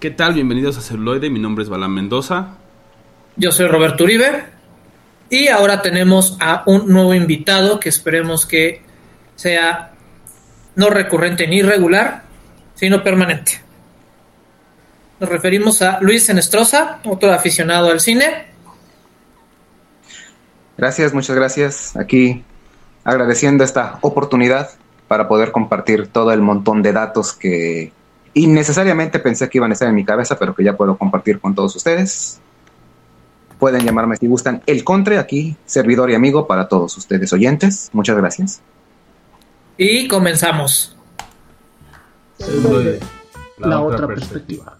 ¿Qué tal? Bienvenidos a Celuloide, mi nombre es Balán Mendoza. Yo soy Roberto Uribe y ahora tenemos a un nuevo invitado que esperemos que sea no recurrente ni regular, sino permanente. Nos referimos a Luis Enestrosa, otro aficionado al cine. Gracias, muchas gracias. Aquí agradeciendo esta oportunidad para poder compartir todo el montón de datos que innecesariamente pensé que iban a estar en mi cabeza, pero que ya puedo compartir con todos ustedes. Pueden llamarme si gustan El Contre, aquí, servidor y amigo para todos ustedes oyentes. Muchas gracias. Y comenzamos. Celuloide, la, otra perspectiva.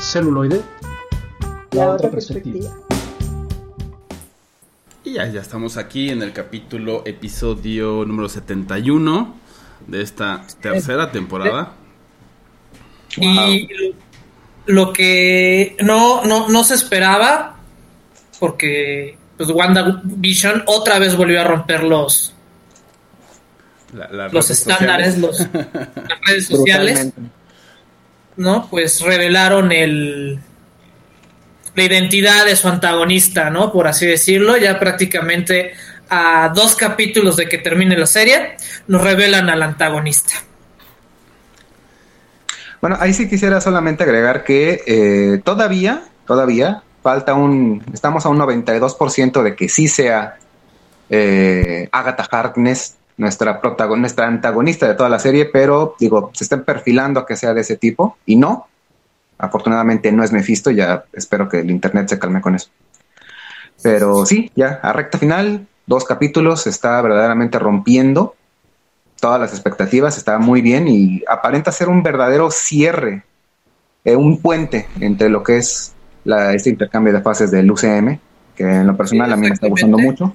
Celuloide, la otra perspectiva. Y ya, ya estamos aquí en el capítulo, episodio número 71 de esta tercera temporada. Y lo que no, no, no se esperaba, porque pues WandaVision otra vez volvió a romper los, los estándares, los, las redes sociales, ¿no? Pues revelaron el la identidad de su antagonista, ¿no? Por así decirlo, ya prácticamente a dos capítulos de que termine la serie, nos revelan al antagonista. Bueno, ahí sí quisiera solamente agregar que eh, todavía, todavía falta un, estamos a un 92% de que sí sea eh, Agatha Harkness nuestra nuestra antagonista de toda la serie, pero digo, se están perfilando a que sea de ese tipo y no. Afortunadamente no es Mephisto, ya espero que el internet se calme con eso. Pero sí, ya a recta final, dos capítulos, está verdaderamente rompiendo todas las expectativas, está muy bien y aparenta ser un verdadero cierre, eh, un puente entre lo que es la, este intercambio de fases del UCM, que en lo personal a mí me está gustando mucho.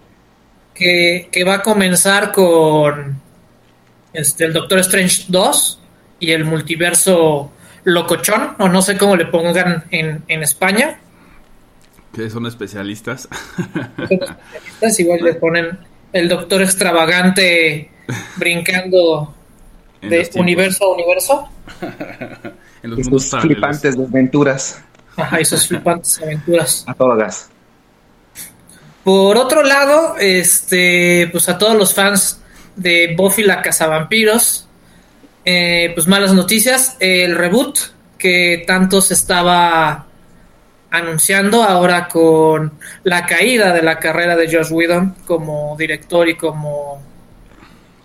Que, que, va a comenzar con este, el Doctor Strange 2 y el multiverso locochón, o no sé cómo le pongan en, en España. Que son especialistas. Son especialistas, igual le ponen el doctor extravagante brincando de universo a universo. en los y sus flipantes aventuras. Ajá, y sus flipantes aventuras. A todas. Por otro lado, este, pues a todos los fans de Buffy la Cazavampiros, eh, pues malas noticias, el reboot que tanto se estaba anunciando ahora con la caída de la carrera de Josh Whedon como director y como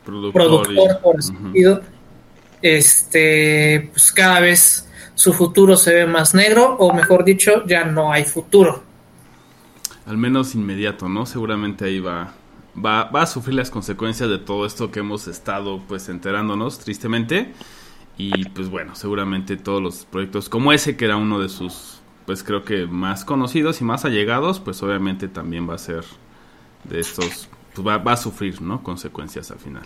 productor, por sentido, este, pues cada vez su futuro se ve más negro, o mejor dicho, ya no hay futuro. Al menos inmediato, ¿no? Seguramente ahí va, va, va a sufrir las consecuencias de todo esto que hemos estado pues enterándonos tristemente. Y pues bueno, seguramente todos los proyectos como ese, que era uno de sus, pues creo que más conocidos y más allegados, pues obviamente también va a ser de estos pues va, a sufrir, ¿no? Consecuencias al final.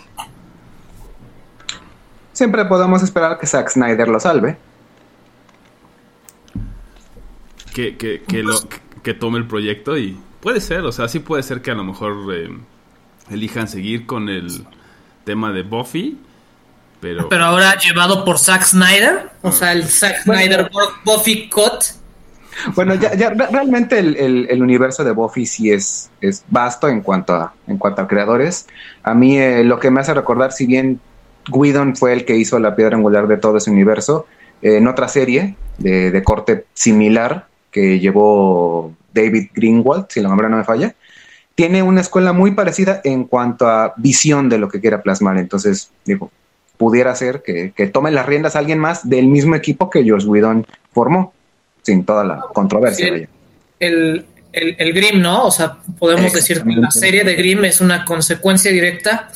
Siempre podemos esperar que Zack Snyder lo salve. Que, que, que, lo, que tome el proyecto y puede ser, o sea, sí puede ser que a lo mejor eh, elijan seguir con el tema de Buffy, pero... Pero ahora llevado por Zack Snyder, o sea, el Zack Snyder Buffy Cut bueno, ya, ya realmente el, universo de Buffy sí es, vasto en cuanto a, creadores. A mí eh, lo que me hace recordar, si bien Guidon fue el que hizo la piedra angular de todo ese universo, eh, en otra serie de, corte similar que llevó David Greenwald, si la memoria no me falla, tiene una escuela muy parecida en cuanto a visión de lo que quiera plasmar. Entonces, digo, pudiera ser que, que tome las riendas alguien más del mismo equipo que Josh Whedon formó sin toda la controversia. El, el, el, Grimm, ¿no? O sea, podemos decir que la serie de Grimm es una consecuencia directa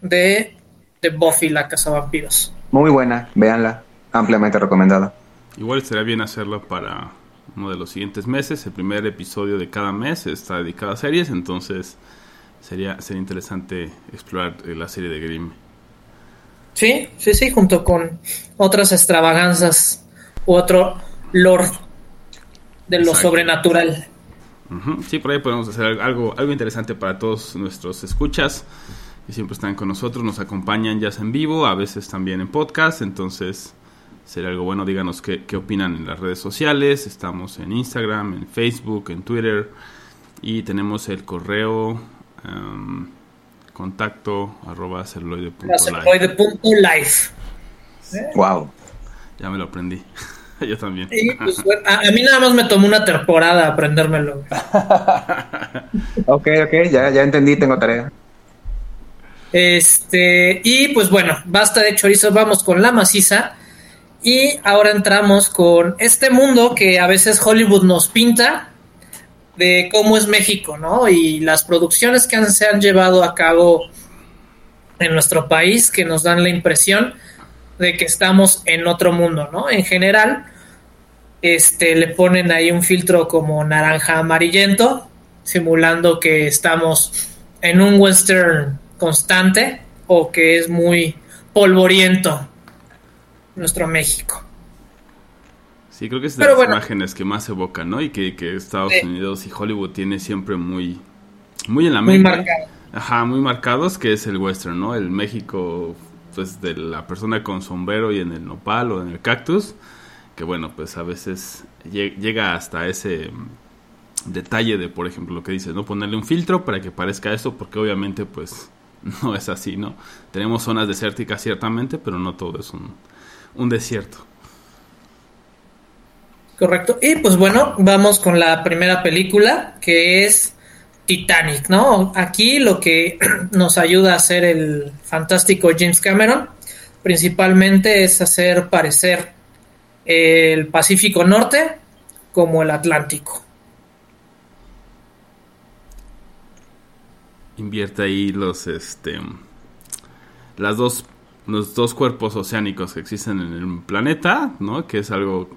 de, de Buffy, la Casa Vampiros. Muy buena, véanla, ampliamente recomendada. Igual estaría bien hacerlo para uno de los siguientes meses. El primer episodio de cada mes está dedicado a series, entonces sería, sería interesante explorar eh, la serie de Grimm. Sí, sí, sí, junto con otras extravaganzas u otro Lord de lo sobrenatural. Sí, por ahí podemos hacer algo, algo interesante para todos nuestros escuchas que siempre están con nosotros, nos acompañan ya sea en vivo, a veces también en podcast, entonces sería algo bueno. Díganos qué, qué opinan en las redes sociales. Estamos en Instagram, en Facebook, en Twitter. Y tenemos el correo em, contacto arroba celuloide.life. Wow. Ya me lo aprendí. Yo también. Pues, a, mí nada más me tomó una temporada aprendérmelo. ok, ok, ya, ya entendí, tengo tarea. Este, y pues bueno, basta de chorizo, vamos con la maciza. Y ahora entramos con este mundo que a veces Hollywood nos pinta de cómo es México, ¿no? Y las producciones que se han llevado a cabo en nuestro país que nos dan la impresión de que estamos en otro mundo, ¿no? En general, este, le ponen ahí un filtro como naranja amarillento, simulando que estamos en un western constante o que es muy polvoriento nuestro México. Sí, creo que es de las imágenes que más evocan, ¿no? Y que, Estados Unidos y Hollywood tiene siempre muy, muy en la mente. Muy marcados. Ajá, muy marcados, que es el western, ¿no? El México, pues, de la persona con sombrero y en el nopal o en el cactus, que bueno, pues a veces llega hasta ese detalle de, por ejemplo, lo que dices, ¿no? Ponerle un filtro para que parezca eso, porque obviamente, pues, no es así, ¿no? Tenemos zonas desérticas ciertamente, pero no todo es un, un desierto. Correcto. Y pues bueno, vamos con la primera película, que es Titanic, ¿no? Aquí lo que nos ayuda a hacer el fantástico James Cameron, principalmente es hacer parecer el Pacífico Norte como el Atlántico. Invierte ahí los, este, las dos, los dos cuerpos oceánicos que existen en el planeta, ¿no? Que es algo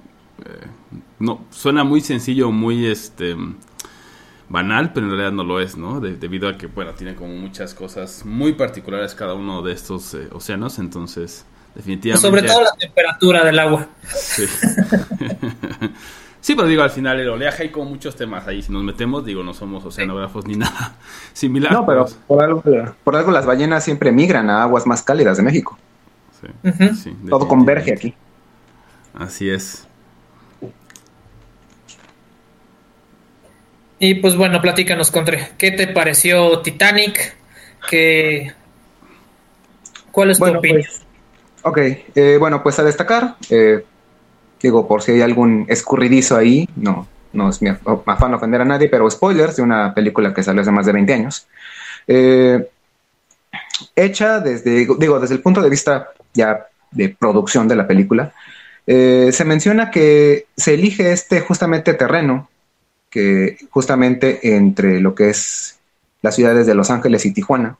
eh, no suena muy sencillo, muy este banal, pero en realidad no lo es, ¿no? debido a que, bueno, tiene como muchas cosas muy particulares cada uno de estos eh, océanos, entonces definitivamente... Sobre todo la temperatura del agua. Sí. sí, pero digo, al final el oleaje hay como muchos temas ahí, si nos metemos, digo, no somos oceanógrafos ni nada similar. No, pero por algo, por algo las ballenas siempre migran a aguas más cálidas de México. Sí, Todo converge aquí. Así es. Y pues bueno, platícanos, Contre, ¿qué te pareció Titanic? ¿Qué... ¿Cuál es tu opinión? Pues, ok, eh, bueno, pues a destacar, eh, digo, por si hay algún escurridizo ahí, no, no es mi afán ofender a nadie, pero spoilers de una película que salió hace más de 20 años. Eh, hecha desde, digo, desde el punto de vista ya de producción de la película, se menciona que se elige este justamente terreno que justamente entre lo que es las ciudades de Los Ángeles y Tijuana,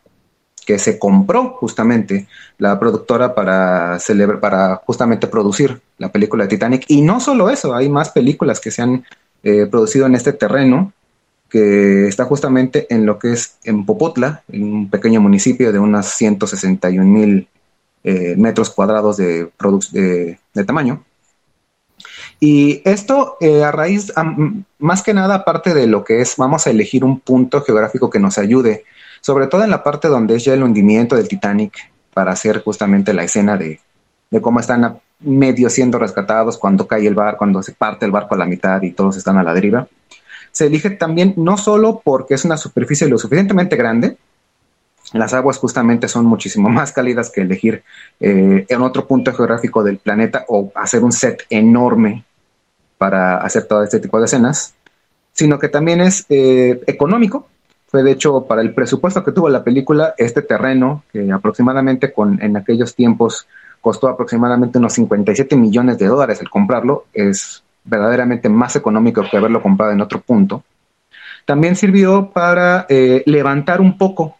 que se compró justamente la productora para celebrar, para justamente producir la película de Titanic. Y no solo eso, hay más películas que se han eh, producido en este terreno, que está justamente en lo que es en Popotla, en un pequeño municipio de unos 161 mil eh, metros cuadrados de, de tamaño. Y esto eh, a raíz, más que nada, aparte de lo que es, vamos a elegir un punto geográfico que nos ayude, sobre todo en la parte donde es ya el hundimiento del Titanic, para hacer justamente la escena de, cómo están medio siendo rescatados cuando cae el barco, cuando se parte el barco a la mitad y todos están a la deriva. Se elige también no solo porque es una superficie lo suficientemente grande, las aguas justamente son muchísimo más cálidas que elegir eh, en otro punto geográfico del planeta o hacer un set enorme para hacer todo este tipo de escenas, sino que también es eh, económico. Fue de hecho para el presupuesto que tuvo la película, este terreno, que aproximadamente con, en aquellos tiempos costó aproximadamente unos 57 millones de dólares el comprarlo, es verdaderamente más económico que haberlo comprado en otro punto. También sirvió para eh, levantar un poco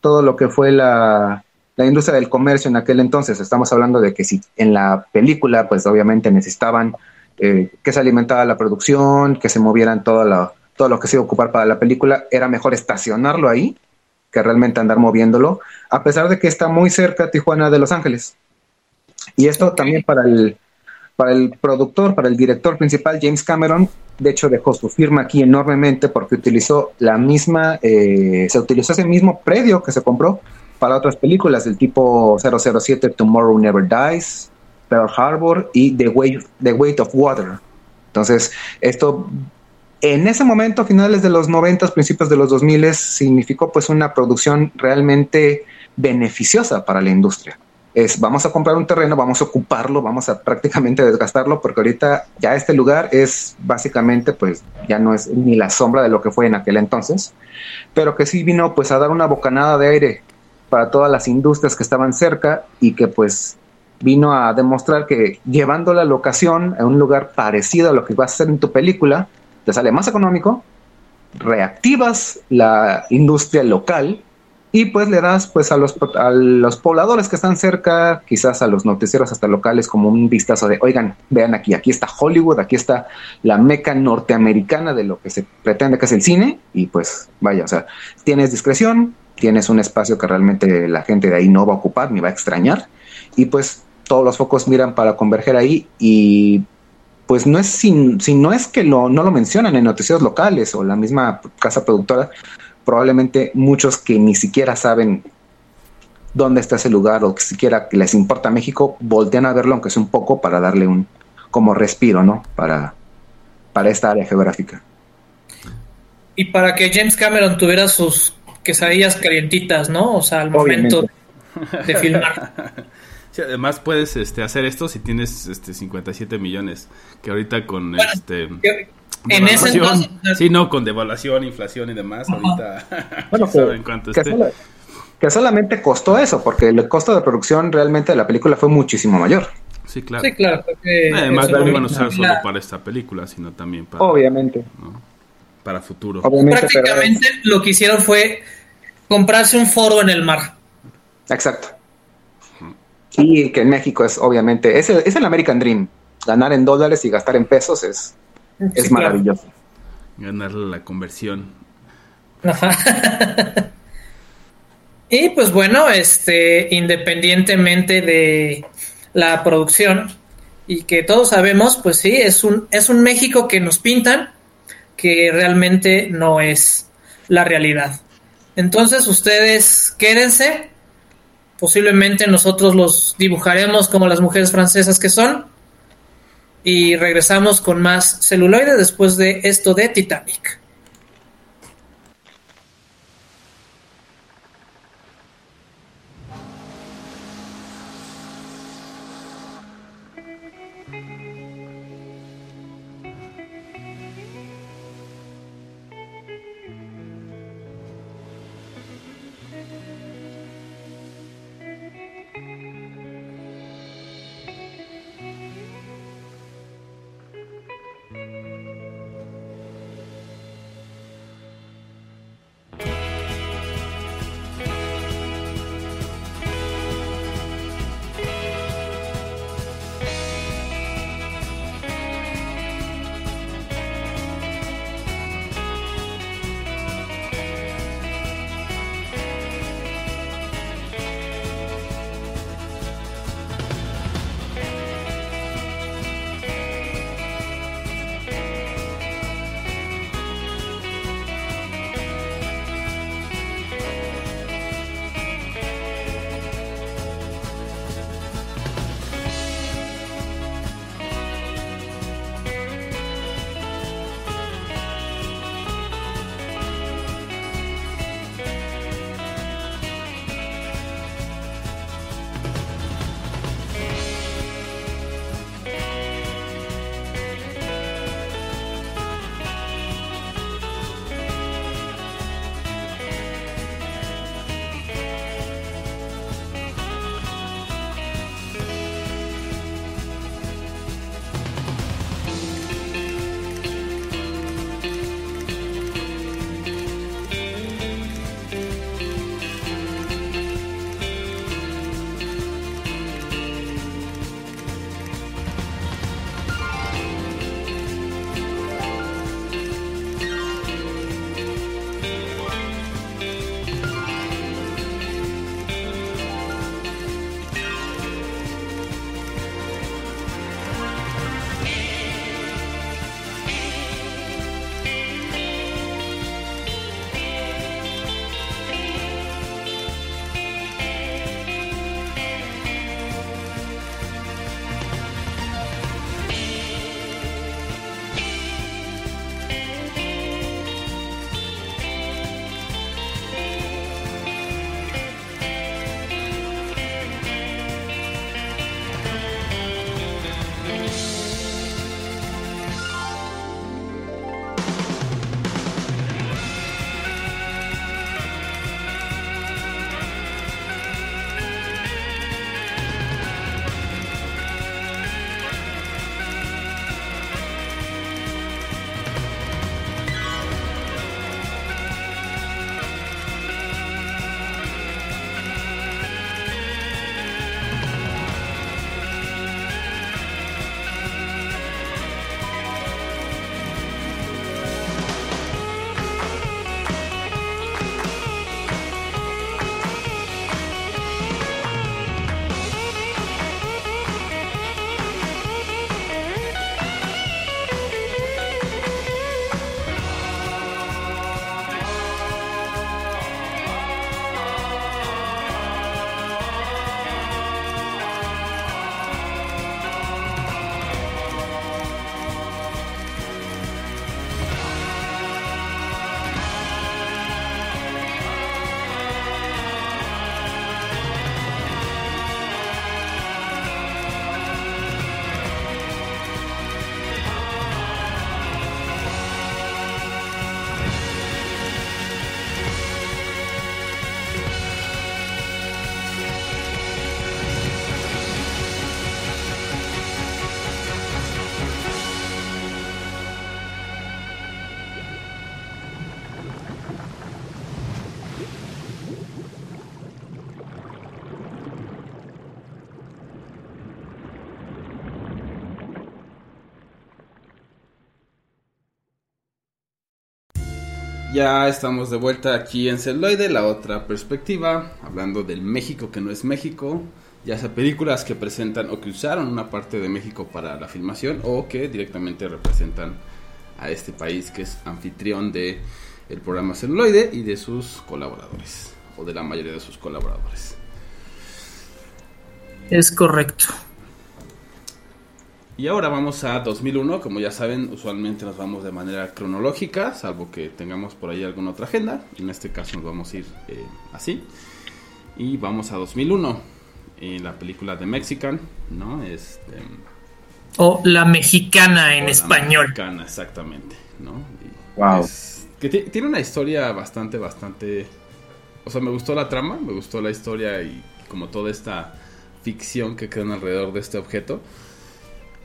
todo lo que fue la, la industria del comercio en aquel entonces. Estamos hablando de que si en la película, pues obviamente necesitaban eh, que se alimentara la producción, que se movieran todo lo, todo lo que se iba a ocupar para la película, era mejor estacionarlo ahí que realmente andar moviéndolo, a pesar de que está muy cerca Tijuana de Los Ángeles. Y esto también para el, para el productor, para el director principal, James Cameron, de hecho dejó su firma aquí enormemente porque utilizó la misma, eh, se utilizó ese mismo predio que se compró para otras películas del tipo 007 Tomorrow Never Dies, Pearl Harbor y The Weight, The Weight of Water. Entonces, esto en ese momento, finales de los 90, principios de los 2000, significó pues una producción realmente beneficiosa para la industria. Es, vamos a comprar un terreno, vamos a ocuparlo, vamos a prácticamente desgastarlo, porque ahorita ya este lugar es básicamente, pues ya no es ni la sombra de lo que fue en aquel entonces, pero que sí vino pues a dar una bocanada de aire para todas las industrias que estaban cerca y que pues vino a demostrar que llevando la locación a un lugar parecido a lo que vas a hacer en tu película, te sale más económico, reactivas la industria local y pues le das pues a los, a los pobladores que están cerca, quizás a los noticieros hasta locales como un vistazo de, oigan, vean aquí, aquí está Hollywood, aquí está la meca norteamericana de lo que se pretende que es el cine y pues vaya, o sea, tienes discreción, tienes un espacio que realmente la gente de ahí no va a ocupar ni va a extrañar y pues todos los focos miran para converger ahí y pues no es si, si no es que lo, no lo mencionan en noticias locales o la misma casa productora, probablemente muchos que ni siquiera saben dónde está ese lugar o que siquiera les importa México, voltean a verlo aunque sea un poco para darle un como respiro, ¿no? Para, para esta área geográfica. Y para que James Cameron tuviera sus quesadillas calientitas, ¿no? O sea, al momento de filmar. Sí, además puedes este, hacer esto si tienes este 57 millones, que ahorita con este en ese entonces, sí, no, con devaluación, inflación y demás, ahorita bueno, que, cuánto que, sola, que, solamente costó eso, porque el costo de producción realmente de la película fue muchísimo mayor. Sí, claro. Sí, claro Además, no lo iban a usar solo para esta película, sino también para. Obviamente. ¿no? Para futuro. Obviamente, Prácticamente pero... lo que hicieron fue comprarse un foro en el mar. Exacto. Y que en México es obviamente, es el, es el American Dream. Ganar en dólares y gastar en pesos es, es sí, maravilloso. Claro. Ganar la conversión. y pues bueno, este, independientemente de la producción y que todos sabemos, pues sí, es un, es un México que nos pintan que realmente no es la realidad. Entonces ustedes quédense, posiblemente nosotros los dibujaremos como las mujeres francesas que son y regresamos con más celuloide después de esto de Titanic. Ya estamos de vuelta aquí en Celoide, la otra perspectiva, hablando del México que no es México, ya sea películas que presentan o que usaron una parte de México para la filmación o que directamente representan a este país que es anfitrión de programa Celuloide y de sus colaboradores o de la mayoría de sus colaboradores. Es correcto. Y ahora vamos a 2001, como ya saben, usualmente nos vamos de manera cronológica, salvo que tengamos por ahí alguna otra agenda. En este caso nos vamos a ir eh, así. Y vamos a 2001, en la película de Mexican, ¿no? Este, o La Mexicana en español. La Mexicana, exactamente, ¿no? wow. que tiene una historia bastante, bastante... O sea, me gustó la trama, me gustó la historia y como toda esta ficción que queda alrededor de este objeto.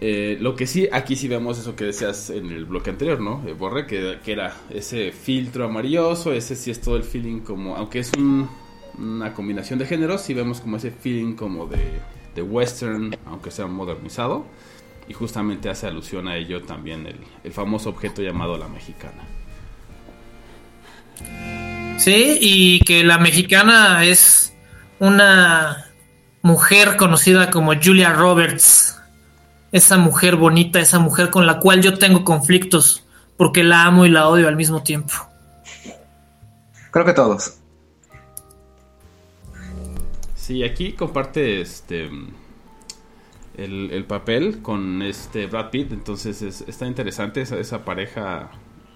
Eh, lo que sí, aquí sí vemos eso que decías en el bloque anterior, ¿no? Eh, Borre, que, era ese filtro amarilloso, ese sí es todo el feeling como, aunque es una combinación de géneros, sí vemos como ese feeling como de, western, aunque sea modernizado, y justamente hace alusión a ello también el, el famoso objeto llamado la mexicana. Sí, y que la mexicana es una mujer conocida como Julia Roberts esa mujer bonita, esa mujer con la cual yo tengo conflictos, porque la amo y la odio al mismo tiempo. Creo que todos. Sí, aquí comparte este el, papel con este Brad Pitt, entonces está interesante esa, esa pareja.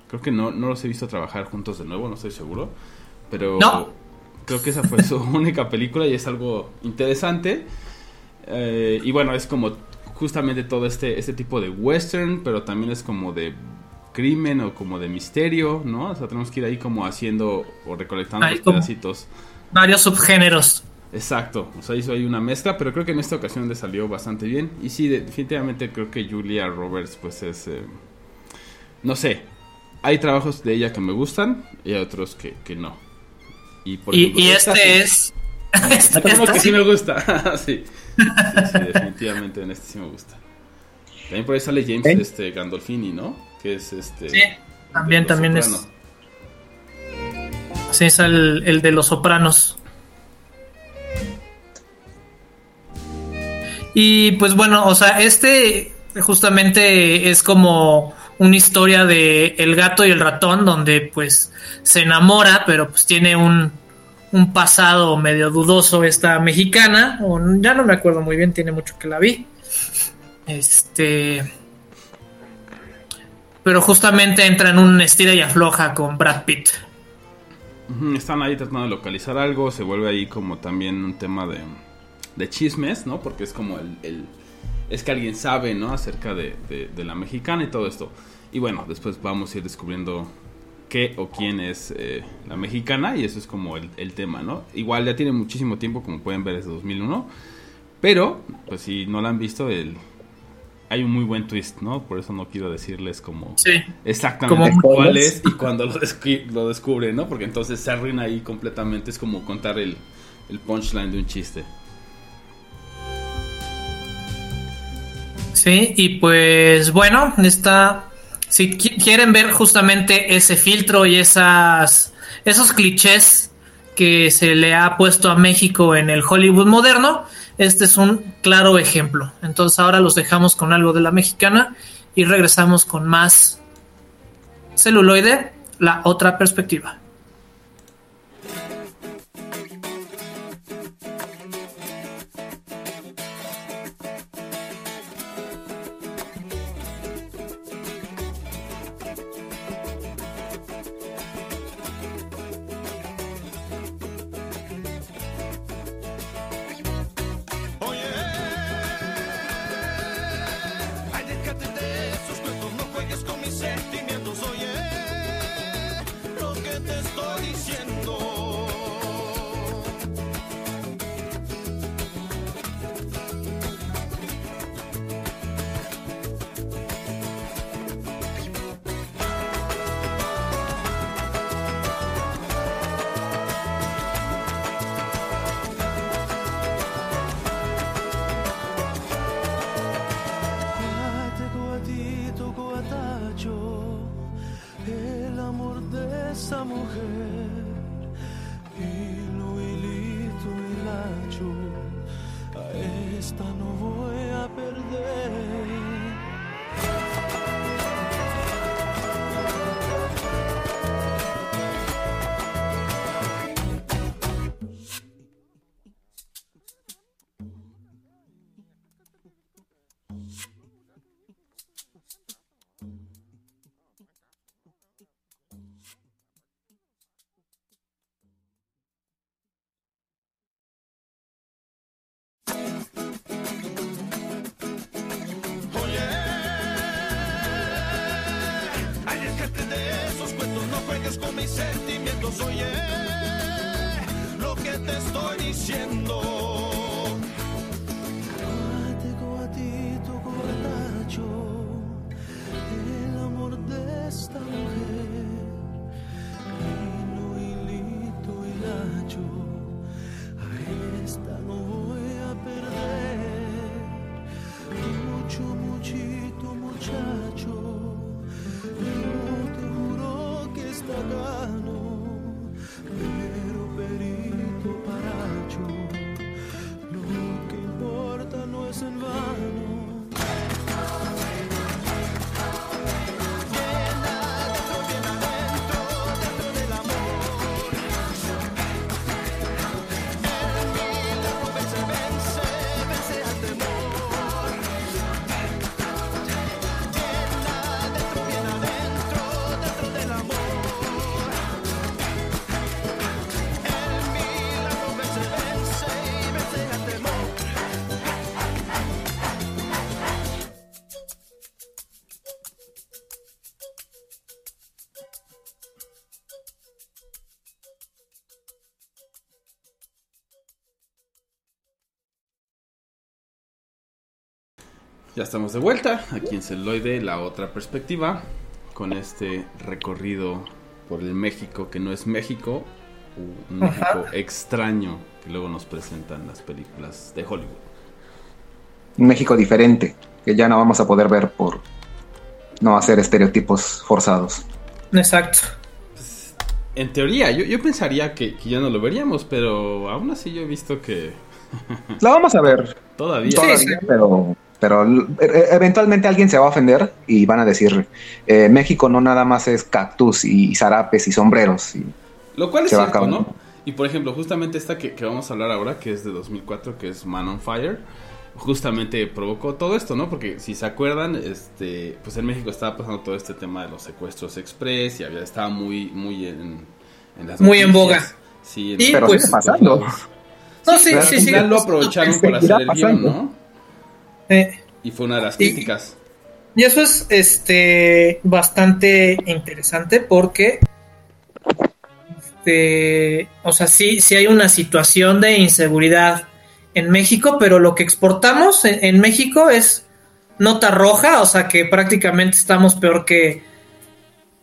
Creo que no, no los he visto trabajar juntos de nuevo, no estoy seguro, pero creo que esa fue su única película y es algo interesante. Eh, y bueno, es como justamente todo este, este tipo de western, pero también es como de crimen o como de misterio, ¿no? O sea, tenemos que ir ahí como haciendo o recolectando los pedacitos. Varios subgéneros. Exacto, o sea, hizo ahí una mezcla, pero creo que en esta ocasión le salió bastante bien. Y sí, definitivamente creo que Julia Roberts, pues es. Eh, no sé, hay trabajos de ella que me gustan y hay otros que, no. Y, por y, este es. Este, que sí me gusta, sí. Sí, definitivamente en este sí me gusta. También por ahí sale James este, Gandolfini, ¿no? Que es este. Sí, también, también es. Sí, es el, de los sopranos. Y pues bueno, o sea, este justamente es como una historia de el gato y el ratón, donde pues se enamora, pero pues tiene un, un pasado medio dudoso esta mexicana, o ya no me acuerdo muy bien, tiene mucho que la vi. Este. Pero justamente entra en un estira y afloja con Brad Pitt. Están ahí tratando de localizar algo, se vuelve ahí como también un tema de, de chismes, ¿no? Porque es como el, es que alguien sabe, ¿no? Acerca de, de la mexicana y todo esto. Y bueno, después vamos a ir descubriendo qué o quién es eh, la mexicana y eso es como el, tema, ¿no? Igual ya tiene muchísimo tiempo, como pueden ver, desde 2001, pero pues si no la han visto, el, hay un muy buen twist, ¿no? Por eso no quiero decirles como exactamente cuál es y cuando lo, lo descubre, ¿no? Porque entonces se arruina ahí completamente, es como contar el, el punchline de un chiste. Sí, y pues bueno, esta si quieren ver justamente ese filtro y esos clichés que se le ha puesto a México en el Hollywood moderno, este es un claro ejemplo. Entonces ahora los dejamos con algo de la mexicana y regresamos con más celuloide, la otra perspectiva. Ya estamos de vuelta aquí en Celoide, la otra perspectiva, con este recorrido por el México que no es México, un México extraño que luego nos presentan las películas de Hollywood. Un México diferente, que ya no vamos a poder ver por no hacer estereotipos forzados. Exacto. En teoría, yo, yo pensaría que, que ya no lo veríamos, pero aún así yo he visto que La vamos a ver todavía... todavía, sí. pero, pero e- eventualmente alguien se va a ofender y van a decir, eh, México no nada más es cactus y zarapes y sombreros. y- Lo cual es cierto. ¿no? Y por ejemplo, justamente esta que, que vamos a hablar ahora, que es de 2004, que es Man on Fire, justamente provocó todo esto, ¿no? Porque si se acuerdan, este, pues en México estaba pasando todo este tema de los secuestros express y había, estaba muy, muy en, en las Muy en boga. Sí, Y Pero pues- sigue pasando. No, sí, sí, al sí. final lo aprovecharon para hacer el guion. ¿no? Eh, Y fue una de las Y- críticas. Y eso es este bastante interesante porque este, o sea, sí, sí hay una situación de inseguridad en México, pero lo que exportamos en, en México es nota roja, o sea que prácticamente estamos peor que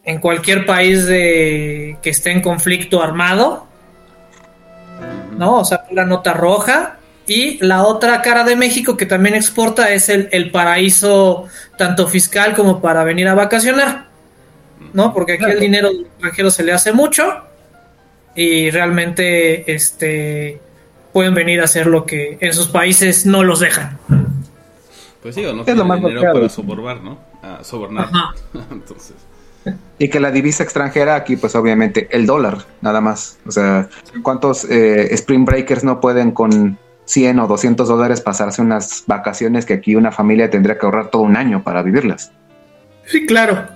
en cualquier país de que esté en conflicto armado, ¿no? O sea, la nota roja. Y la otra cara de México que también exporta es el, el paraíso tanto fiscal como para venir a vacacionar, ¿no? Porque aquí el dinero del extranjero se le hace mucho y realmente este pueden venir a hacer lo que en sus países no los dejan. Pues sí, o no Es lo más dinero para sobornar, ¿no? Ah, sobornar. Ajá. Entonces, Y que la divisa extranjera aquí, pues obviamente el dólar, nada más. O sea, ¿cuántos eh, Spring Breakers no pueden con 100 o 200 dólares pasarse unas vacaciones que aquí una familia tendría que ahorrar todo un año para vivirlas? Sí, claro.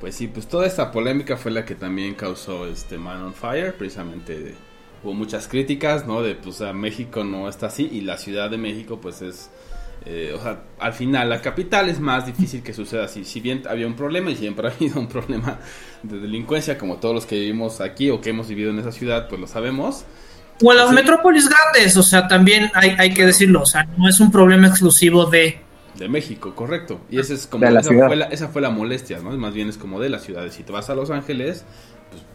Pues sí, pues toda esta polémica fue la que también causó este Man on Fire, precisamente hubo muchas críticas, ¿no? De pues a México no está así y la Ciudad de México pues es, eh, o sea, al final la capital es más difícil que suceda así, si bien había un problema y siempre ha habido un problema de delincuencia como todos los que vivimos aquí o que hemos vivido en esa ciudad, pues lo sabemos. O en las Sí. metrópolis grandes, o sea, también hay, hay que decirlo, o sea, no es un problema exclusivo de... De México, correcto. Y esa es como De la esa, ciudad. fue la, esa fue la molestia, ¿no? Más bien es como de las ciudades. Si te vas a Los Ángeles,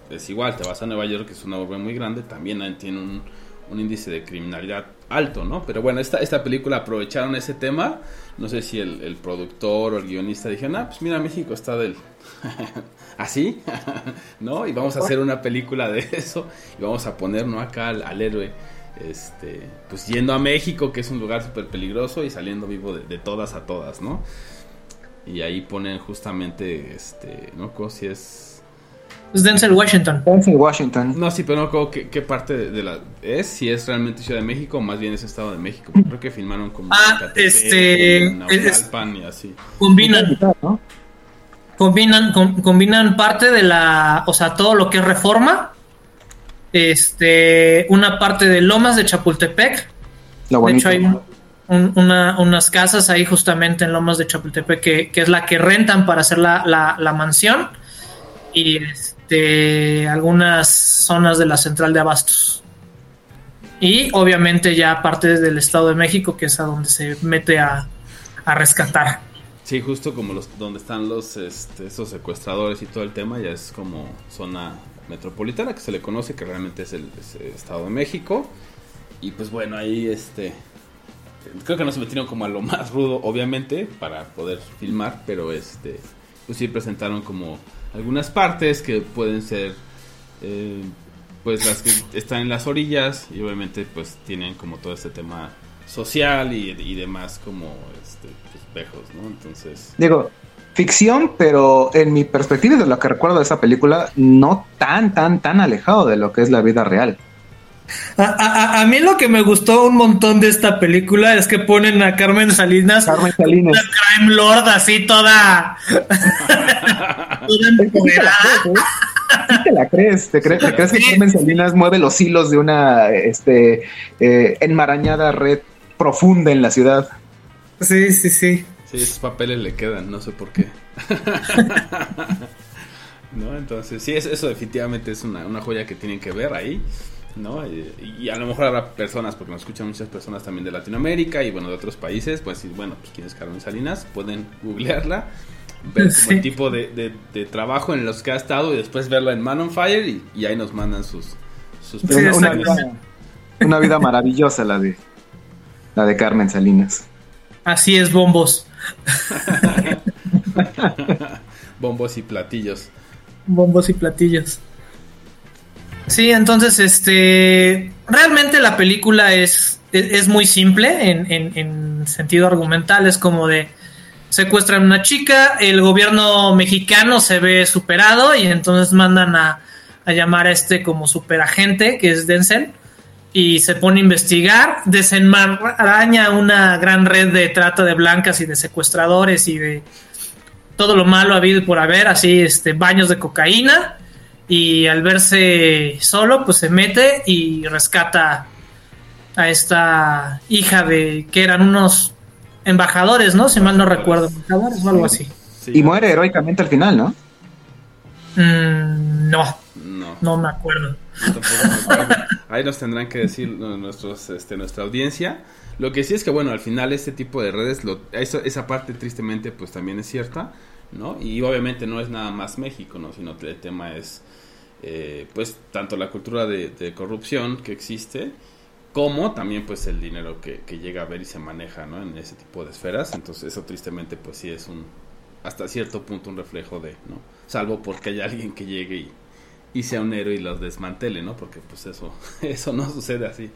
pues es igual, te vas a Nueva York, que es una urbe muy grande, también ahí tiene un, un índice de criminalidad alto, ¿no? Pero bueno, esta, esta película aprovecharon ese tema. No sé si el, el productor o el guionista dijeron, ah, pues mira, México está del... así, ¿no? Y vamos a hacer una película de eso y vamos a poner, ¿no? Acá al, al héroe, este, pues yendo a México, que es un lugar súper peligroso y saliendo vivo de, de todas a todas, ¿no? Y ahí ponen justamente, este, no creo si es... Es Denzel Washington. Denzel Washington. No, sí, pero no creo qué, qué parte de, de la es, si es realmente Ciudad de México o más bien es Estado de México. porque Creo que filmaron como Ah, este, Naucalpan y así. Combinan, ¿no? Combinan, com- combinan parte de la, o sea, todo lo que es reforma, este, una parte de Lomas de Chapultepec, Lo de hecho hay un- un- una- unas casas ahí justamente en Lomas de Chapultepec que, que es la que rentan para hacer la, la- la mansión y este, algunas zonas de la central de abastos. Y obviamente ya parte del Estado de México, que es a donde se mete a, a rescatar. Sí, justo como los donde están los este, esos secuestradores y todo el tema, ya es como zona metropolitana que se le conoce que realmente es el, es el Estado de México. Y pues bueno, ahí este creo que no se metieron como a lo más rudo, obviamente, para poder filmar, pero este pues sí presentaron como algunas partes que pueden ser eh, pues las que están en las orillas y obviamente pues tienen como todo este tema social y, y demás como este pues, espejos, ¿no? Entonces, Digo, ficción, pero en mi perspectiva y de lo que recuerdo de esa película, no tan, tan, tan alejado de lo que es la vida real. A, a- a mí lo que me gustó un montón de esta película es que ponen a Carmen Salinas, Carmen Salinas. una crime lord así toda, toda que sí te la empoderada. crees, ¿eh? Sí te la crees, te crees, te crees que Sí. Carmen Salinas mueve los hilos de una este, eh, enmarañada red profunda en la ciudad. Sí, sí, sí. sí, esos papeles le quedan, no sé por qué. ¿No? Entonces, sí, es- eso definitivamente es una, una joya que tienen que ver ahí. ¿no? Y, y a lo mejor habrá personas, porque nos escuchan muchas personas también de Latinoamérica y bueno, de otros países, pues sí, bueno, pues quién es Carmen Salinas, pueden googlearla, ver como el tipo de, de- de trabajo en los que ha estado y después verla en Man on Fire y, y ahí nos mandan sus, sus Sí, una, vida, una vida maravillosa la de la de Carmen Salinas. Así es, bombos. bombos y platillos. Bombos y platillos. Sí, entonces, este. Realmente la película es, es, es muy simple en, en- en sentido argumental. Es como de. Secuestran a una chica, el gobierno mexicano se ve superado y entonces mandan a, a llamar a este como superagente, que es Denzel, y se pone a investigar, desenmaraña una gran red de trata de blancas y de secuestradores y de todo lo malo habido y por haber, así este baños de cocaína y al verse solo pues se mete y rescata a esta hija de que eran unos embajadores, ¿no? Si mal no recuerdo, embajadores o algo así. Sí, Y muere heroicamente al final, ¿no? Mm, no, No, no me acuerdo. me. Ahí nos tendrán que decir nuestros, este, nuestra audiencia. Lo que sí es que, bueno, al final este tipo de redes, lo, eso- esa parte tristemente pues también es cierta, ¿no? Y obviamente no es nada más México, ¿no? Sino que el tema es, eh, pues, tanto la cultura de, de corrupción que existe, como también pues el dinero que, que llega a ver y se maneja, ¿no? En ese tipo de esferas. Entonces eso tristemente pues sí es un, hasta cierto punto un reflejo de, ¿no? Salvo porque haya alguien que llegue y, y sea un héroe y los desmantele, ¿no? Porque pues eso, eso no sucede así.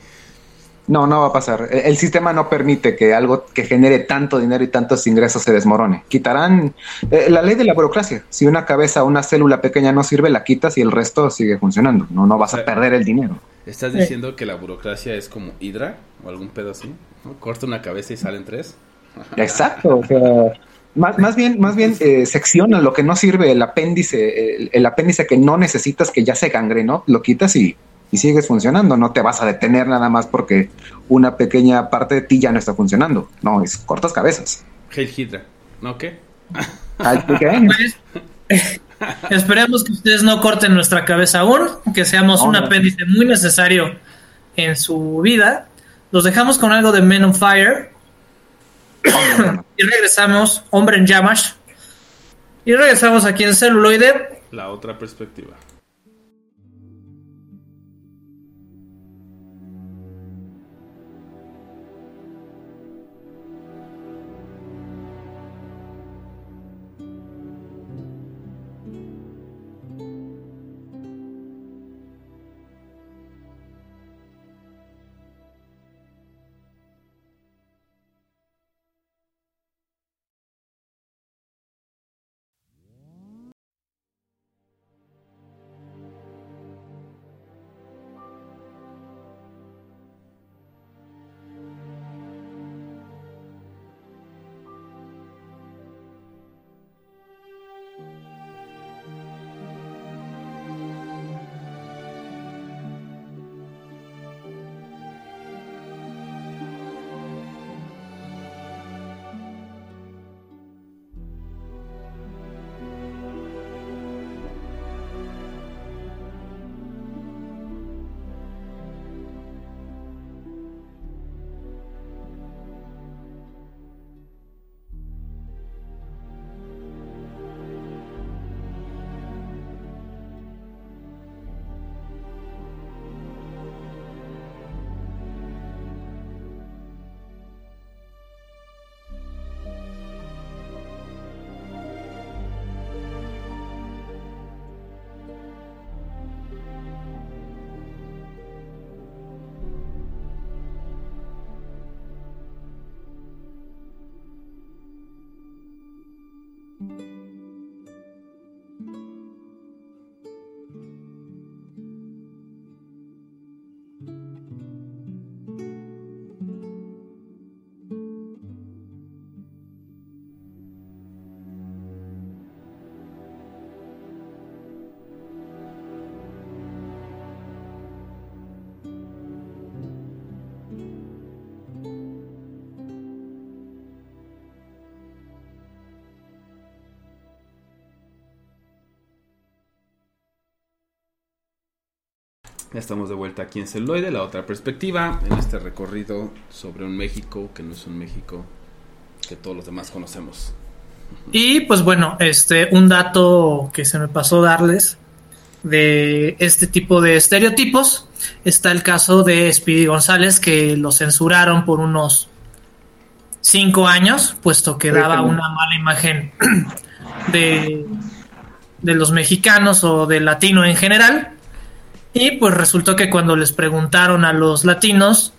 No, no va a pasar. El, el sistema no permite que algo que genere tanto dinero y tantos ingresos se desmorone. Quitarán eh, la ley de la burocracia. Si una cabeza o una célula pequeña no sirve, la quitas y el resto sigue funcionando. No, no vas a perder el dinero. ¿Estás diciendo que la burocracia es como Hydra o algún pedo así? ¿no? Corta una cabeza y salen tres. Exacto. O sea, más, más bien, más bien eh, secciona lo que no sirve, el apéndice, el, el apéndice que no necesitas, que ya se gangrenó, lo quitas y, y sigues funcionando. No te vas a detener nada más porque una pequeña parte de ti ya no está funcionando. No, es cortas cabezas. Hail Hydra. ¿No qué? Pues, esperemos que ustedes no corten nuestra cabeza aún, que seamos No, un no. apéndice muy necesario en su vida. Los dejamos con algo de Men on Fire y regresamos, Hombre en Llamas. Y regresamos aquí en celuloide. La otra perspectiva. Ya estamos de vuelta aquí en Celuloide, la otra perspectiva, en este recorrido sobre un México que no es un México que todos los demás conocemos. Y pues bueno, este, un dato que se me pasó darles de este tipo de estereotipos está el caso de Speedy González que lo censuraron por unos cinco años, puesto que daba una mala imagen de, de los mexicanos o del latino en general. Y pues resultó que cuando les preguntaron a los latinos,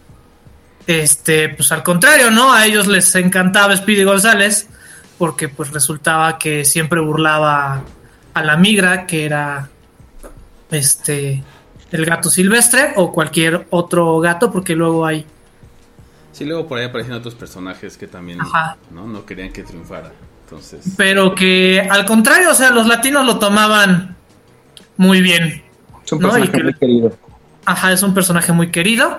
este, pues al contrario, ¿no? A ellos les encantaba Speedy González, porque pues resultaba que siempre burlaba a la migra, que era este el gato silvestre o cualquier otro gato, porque luego hay Sí, luego por ahí aparecen otros personajes que también. ¿no? no querían que triunfara. Entonces, pero que al contrario, o sea, los latinos lo tomaban muy bien. Es un No, y personaje que- muy querido. Ajá, es un personaje muy querido,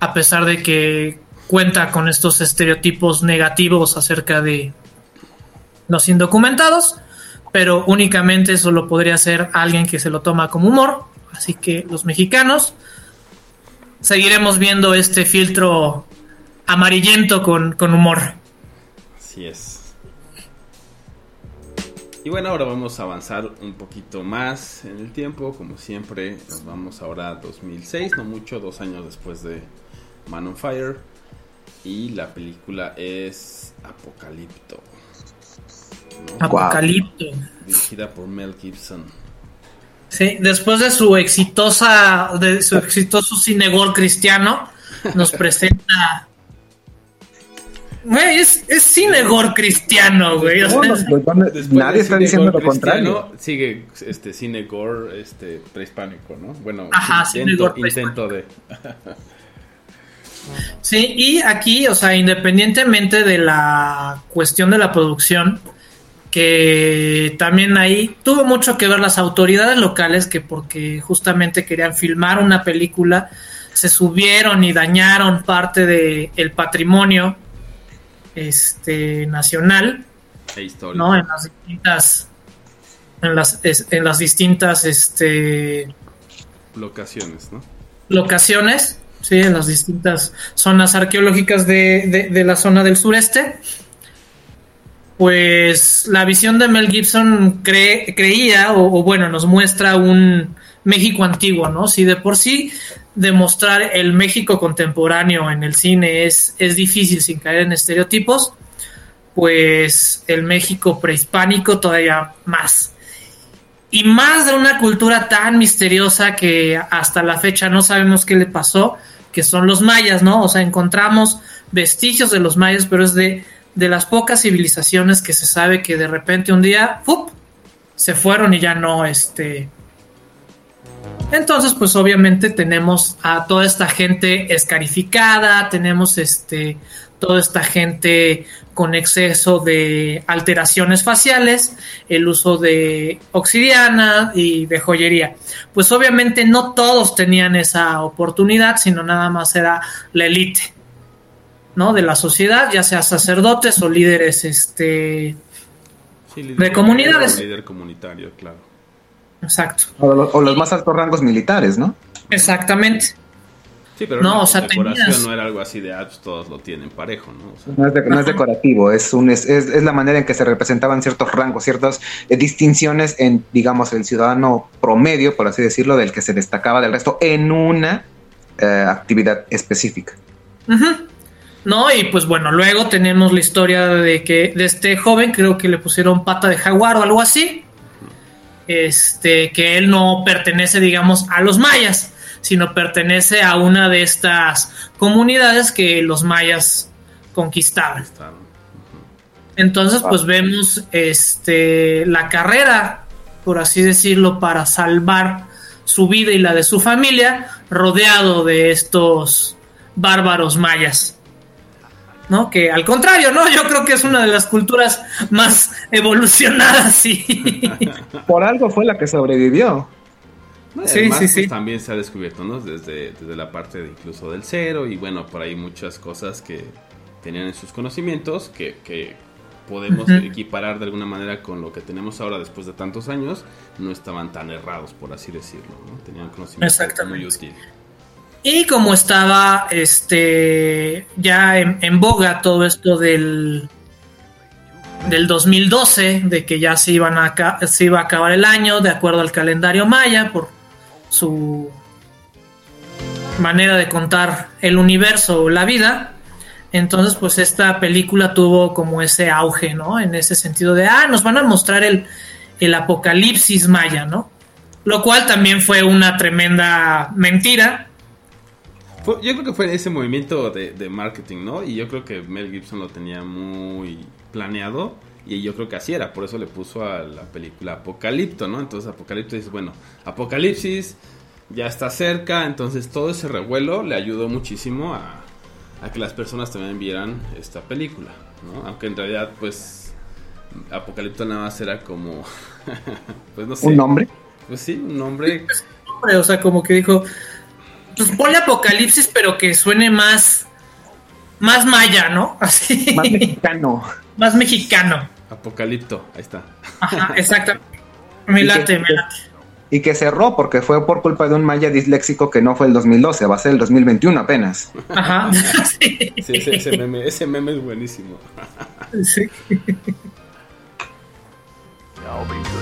a pesar de que cuenta con estos estereotipos negativos acerca de los indocumentados, pero únicamente eso lo podría hacer alguien que se lo toma como humor. Así que los mexicanos seguiremos viendo este filtro amarillento con, con humor. así es. Y bueno, ahora vamos a avanzar un poquito más en el tiempo, como siempre. Nos vamos ahora a 2006, no mucho, dos años después de Man on Fire. Y la película es Apocalipto. Apocalipto. dirigida por Mel Gibson. Sí, después de su exitosa, de su exitoso cinegol cristiano, nos presenta. Güey, es, es cinegor cristiano, güey. No, no, nadie está cine diciendo gore lo contrario. Sigue este cine gore este, prehispánico, ¿no? Bueno, Ajá, cine intento, gore intento de. Sí, y aquí, o sea, independientemente de la cuestión de la producción, que también ahí tuvo mucho que ver las autoridades locales, que porque justamente querían filmar una película, se subieron y dañaron parte del el patrimonio este nacional, e. ¿no? En las distintas en las, es- en las distintas este Locaciones, ¿no? locaciones, sí, en las distintas zonas arqueológicas de, de- de la zona del sureste. Pues la visión de Mel Gibson cree- creía, o, o bueno, nos muestra un México antiguo, ¿no? Si de por sí demostrar el México contemporáneo en el cine es, es difícil sin caer en estereotipos, pues el México prehispánico todavía más y más de una cultura tan misteriosa que hasta la fecha no sabemos qué le pasó, que son los mayas, ¿no? O sea, encontramos vestigios de los mayas, pero es de, de las pocas civilizaciones que se sabe que de repente un día ¡fup! se fueron y ya no, este... Entonces, pues obviamente tenemos a toda esta gente escarificada, tenemos este toda esta gente con exceso de alteraciones faciales, el uso de obsidiana y de joyería. Pues obviamente no todos tenían esa oportunidad, sino nada más era la élite, ¿no? De la sociedad, ya sea sacerdotes o líderes, este, Sí, líder- De comunidades. Líder comunitario, claro. Exacto, O, lo- o los más altos rangos militares, ¿no? exactamente. Sí, pero No, la o sea, decoración tenías- no era algo así de, ah, pues todos lo tienen parejo, ¿no? O sea, No es, de- no es Ajá. decorativo, es, un, es, es- es la manera en que se representaban ciertos rangos, ciertas eh, distinciones en, digamos, el ciudadano promedio, por así decirlo, del que se destacaba del resto en una eh, actividad específica. No, y pues bueno, luego tenemos la historia de que de este joven, creo que le pusieron pata de jaguar o algo así. Este, que él no pertenece, digamos, a los mayas, sino pertenece a una de estas comunidades que los mayas conquistaban. Entonces, pues vemos este la carrera, por así decirlo, para salvar su vida y la de su familia, rodeado de estos bárbaros mayas. ¿No? Que al contrario, ¿no? Yo creo que es una de las culturas más evolucionadas y Por algo fue la que sobrevivió. No, Sí, además, sí, pues, sí. también se ha descubierto, ¿no? Desde, desde la parte de incluso del cero y bueno, por ahí muchas cosas que tenían en sus conocimientos que, que podemos equiparar de alguna manera con lo que tenemos ahora después de tantos años, no estaban tan errados, por así decirlo, ¿no? Tenían conocimiento Exactamente. muy útil. Y como estaba este ya en, en boga todo esto del del 2012, de que ya se iba a acabar el año de acuerdo al calendario maya por su manera de contar el universo o la vida. Entonces, pues esta película tuvo como ese auge, ¿no? En ese sentido de, ah, nos van a mostrar el, el apocalipsis maya, ¿no? Lo cual también fue una tremenda mentira, yo creo que fue ese movimiento de, de marketing, ¿no? Y yo creo que Mel Gibson lo tenía muy planeado. Y yo creo que así era, por eso le puso a la película Apocalipto, ¿no? Entonces Apocalipto dice, bueno, Apocalipsis ya está cerca, entonces todo ese revuelo le ayudó muchísimo a, a que las personas también vieran esta película, ¿no? Aunque en realidad, pues, Apocalipto nada más era como, pues no sé. Un nombre. Pues sí, un nombre nombre, o sea, como que dijo, pues ponle apocalipsis, pero que suene más, más maya, ¿no? Así, Más más, mexicano. mexicano. Apocalipto, ahí está. Ajá, exactamente. Me late, que- me late. Y que cerró porque fue por culpa de un maya disléxico que no fue el 2012, va a ser el 2021 apenas. Ajá. Sí. Sí, ese, ese meme, ese meme es buenísimo. Sí.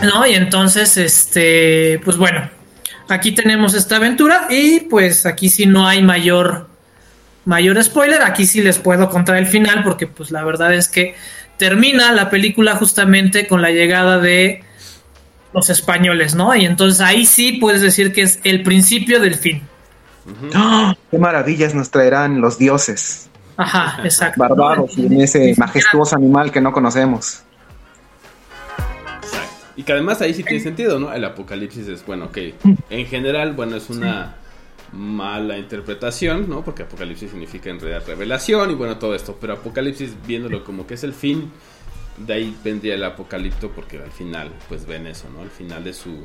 No, y entonces, este, pues bueno, aquí tenemos esta aventura y pues aquí sí no hay mayor, mayor spoiler, aquí sí les puedo contar el final porque pues la verdad es que termina la película justamente con la llegada de los españoles, ¿no? Y entonces ahí sí puedes decir que es el principio del fin. ¡Ah! ¡Qué maravillas nos traerán los dioses! Ajá, exacto. Barbados y en ese majestuoso animal que no conocemos. Y que además ahí sí tiene sentido, ¿no? El apocalipsis es, bueno, ok. En general, bueno, es una mala interpretación, ¿no? Porque apocalipsis significa en realidad revelación y bueno, todo esto. Pero apocalipsis, viéndolo como que es el fin, de ahí vendría el apocalipto porque al final, pues ven eso, ¿no? Al final de su...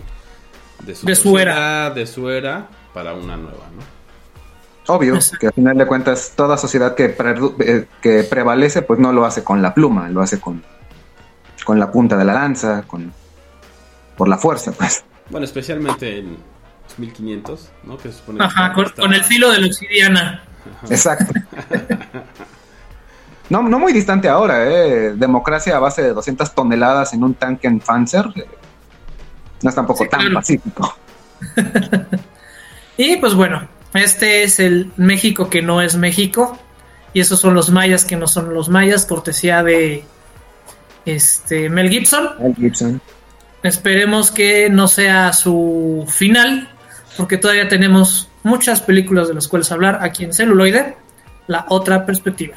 De su, De su era. De su era para una nueva, ¿no? Obvio que al final de cuentas toda sociedad que, eh, que prevalece pues no lo hace con la pluma, lo hace con, con la punta de la lanza, con por la fuerza, pues. Bueno, especialmente en 1500, ¿no? Que se supone que Ajá, con, está- con el filo de la obsidiana. Exacto. No, no muy distante ahora, ¿eh? Democracia a base de 200 toneladas en un tanque en Panzer. eh, No es tampoco Sí, tan claro. pacífico. Y pues bueno, este es el México que no es México. Y esos son los mayas que no son los mayas, cortesía de este Mel Gibson. Mel Gibson. Esperemos que no sea su final, porque todavía tenemos muchas películas de las cuales hablar aquí en celuloide. La otra perspectiva.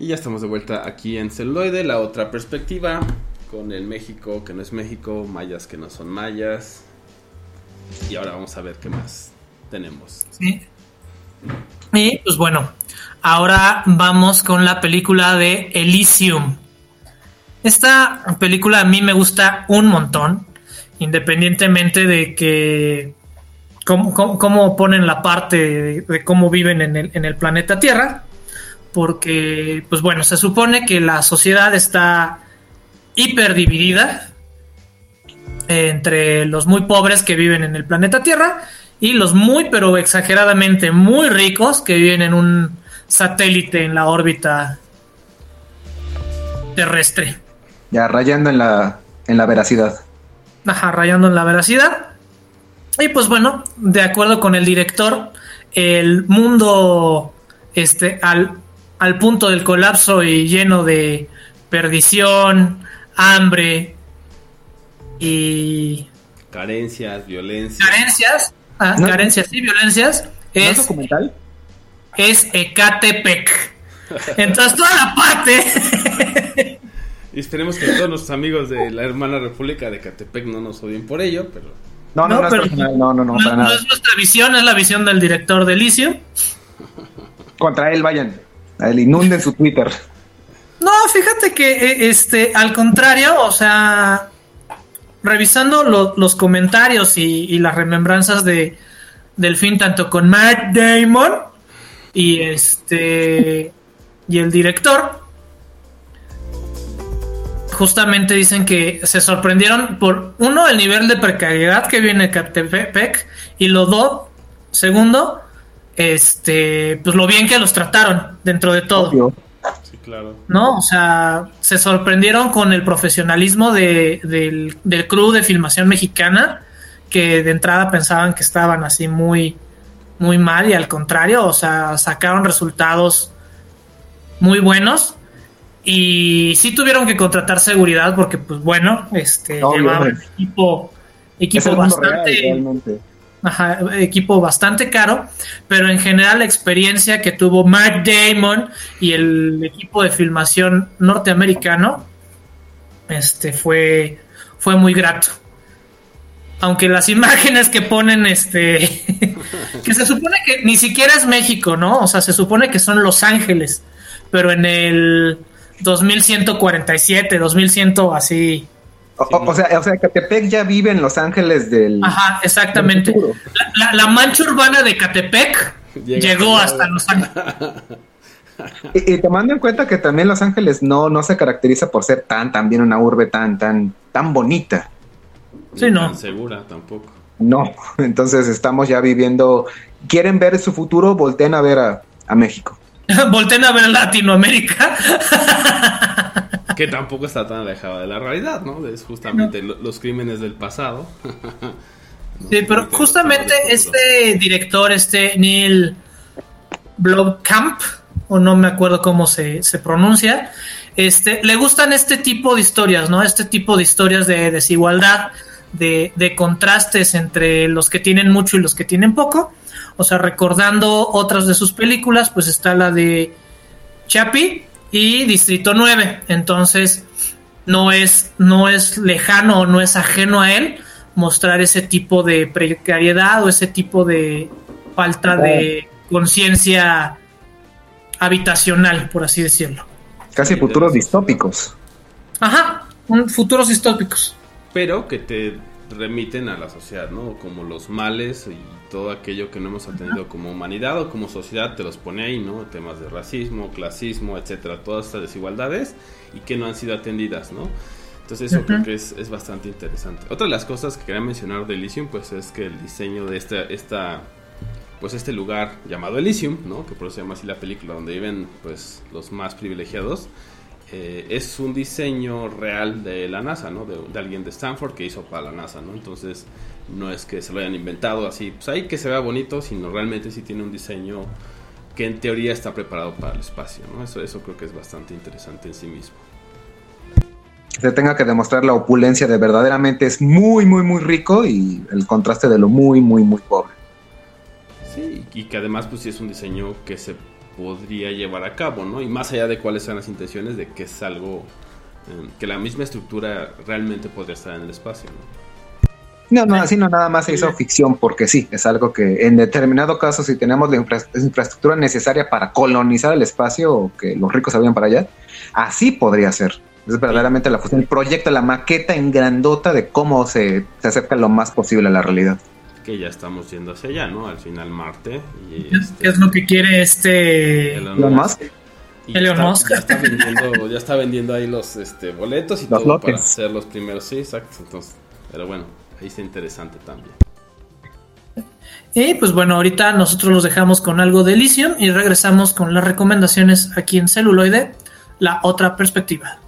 Y ya estamos de vuelta aquí en celuloide, la otra perspectiva, con el México que no es México, mayas que no son mayas. Y ahora vamos a ver qué más tenemos. Sí. Y pues bueno, ahora vamos con la película de Elysium. Esta película a mí me gusta un montón, independientemente de que cómo, cómo- ponen la parte de, de cómo viven en el, en el planeta Tierra, porque pues bueno, se supone que la sociedad está hiperdividida entre los muy pobres que viven en el planeta Tierra y los muy pero exageradamente muy ricos que viven en un satélite en la órbita terrestre. Ya rayando en la, en la veracidad. Ajá, rayando en la veracidad. Y pues bueno, de acuerdo con el director, el mundo este, al, al punto del colapso y lleno de perdición, hambre y Carencias, violencia. carencias, ah, No. carencias y violencias, ¿No es es, documental? es Ecatepec. Entonces toda la parte Y esperemos que todos nuestros amigos de la hermana República de Catepec no nos odien por ello, pero No, no, No, pero- no, no, no, no, para no nada. es nuestra visión, es la visión del director de Licio. Contra él, vayan. A él inunden su Twitter. No, fíjate que eh, este, al contrario, o sea, revisando lo- los comentarios y, las remembranzas de del film, tanto con Matt Damon y este y el director, justamente dicen que se sorprendieron por uno el nivel de precariedad que viene en Catepec y lo dos, segundo, este, pues lo bien que los trataron dentro de todo. Obvio. sí, claro. ¿no? O sea, se sorprendieron con el profesionalismo de- del, del crew de filmación mexicana, que de entrada pensaban que estaban así muy, muy mal y al contrario, o sea, sacaron resultados muy buenos y sí tuvieron que contratar seguridad porque, pues bueno, este, Obvio, llevaban equipo, equipo real, bastante... Equipo bastante caro, pero en general la experiencia que tuvo Matt Damon y el equipo de filmación norteamericano este fue fue muy grato. Aunque las imágenes que ponen este que se supone que ni siquiera es México, ¿no? O sea, se supone que son Los Ángeles, pero en el 2147, 2100 así O, sea, o sea, Catepec ya vive en Los Ángeles del. Ajá, exactamente. del. La, la- la mancha urbana de Catepec Llega llegó hasta Los Ángeles. Y, y tomando en cuenta que también Los Ángeles no, no se caracteriza por ser tan, también una urbe tan, tan, tan bonita. Sí, Ni no. tan segura tampoco. No, entonces estamos ya viviendo. ¿Quieren ver su futuro? Volteen a ver a, a México. Volten a ver Latinoamérica. Que tampoco está tan alejada de la realidad, ¿no? Es justamente lo- los crímenes del pasado. Sí, pero justamente este director, este Neil Blomkamp, o no me acuerdo cómo se, se pronuncia, este, le gustan este tipo de historias, ¿no? Este tipo de historias de desigualdad, de, de contrastes entre los que tienen mucho y los que tienen poco. O sea, recordando otras de sus películas, pues está la de Chapi y Distrito 9. Entonces, no es, no es lejano o no es ajeno a él mostrar ese tipo de precariedad o ese tipo de falta de conciencia habitacional, por así decirlo. Casi futuros distópicos. Ajá, un- futuros distópicos. Pero que te remiten a la sociedad, ¿no? Como los males y todo aquello que no hemos atendido como humanidad o como sociedad te los pone ahí, ¿no? Temas de racismo, clasismo, etcétera, todas estas desigualdades y que no han sido atendidas, ¿no? Entonces eso Ujú. creo que es, es bastante interesante. Otra de las cosas que quería mencionar de Elysium, pues es que el diseño de esta, esta pues este lugar llamado Elysium, ¿no? Que por eso se llama así la película, donde viven pues los más privilegiados, eh, es un diseño real de la NASA, ¿no? De, de alguien de Stanford que hizo para la NASA, ¿no? Entonces no es que se lo hayan inventado así, pues ahí que se vea bonito, sino realmente sí tiene un diseño que en teoría está preparado para el espacio, ¿no? Eso, eso creo que es bastante interesante en sí mismo. Se tenga que demostrar la opulencia de verdaderamente es muy, muy, muy rico y el contraste de lo muy, muy, muy pobre. Sí, y que además pues sí es un diseño que se podría llevar a cabo, ¿no? Y más allá de cuáles son las intenciones de que es algo eh, que la misma estructura realmente podría estar en el espacio, ¿no? No, no, así no nada más se hizo ficción porque sí, es algo que en determinado caso si tenemos la infra- infraestructura necesaria para colonizar el espacio o que los ricos se vayan para allá, así podría ser. Es verdaderamente la fusión, el proyecto, la maqueta en grandota de cómo se, se acerca lo más posible a la realidad. Que ya estamos yendo hacia allá, ¿no? Al final Marte. Y ¿Qué este, es lo que quiere este? Elon Elon Musk. Musk. Y Elon está- Musk. Ya está vendiendo, ya está vendiendo ahí los este, boletos y Los todo lotes. para ser los primeros. Sí, exacto. Entonces, pero bueno, ahí está interesante también. Y pues bueno, ahorita nosotros los dejamos con algo de Elysium y regresamos con las recomendaciones aquí en celuloide, la otra perspectiva.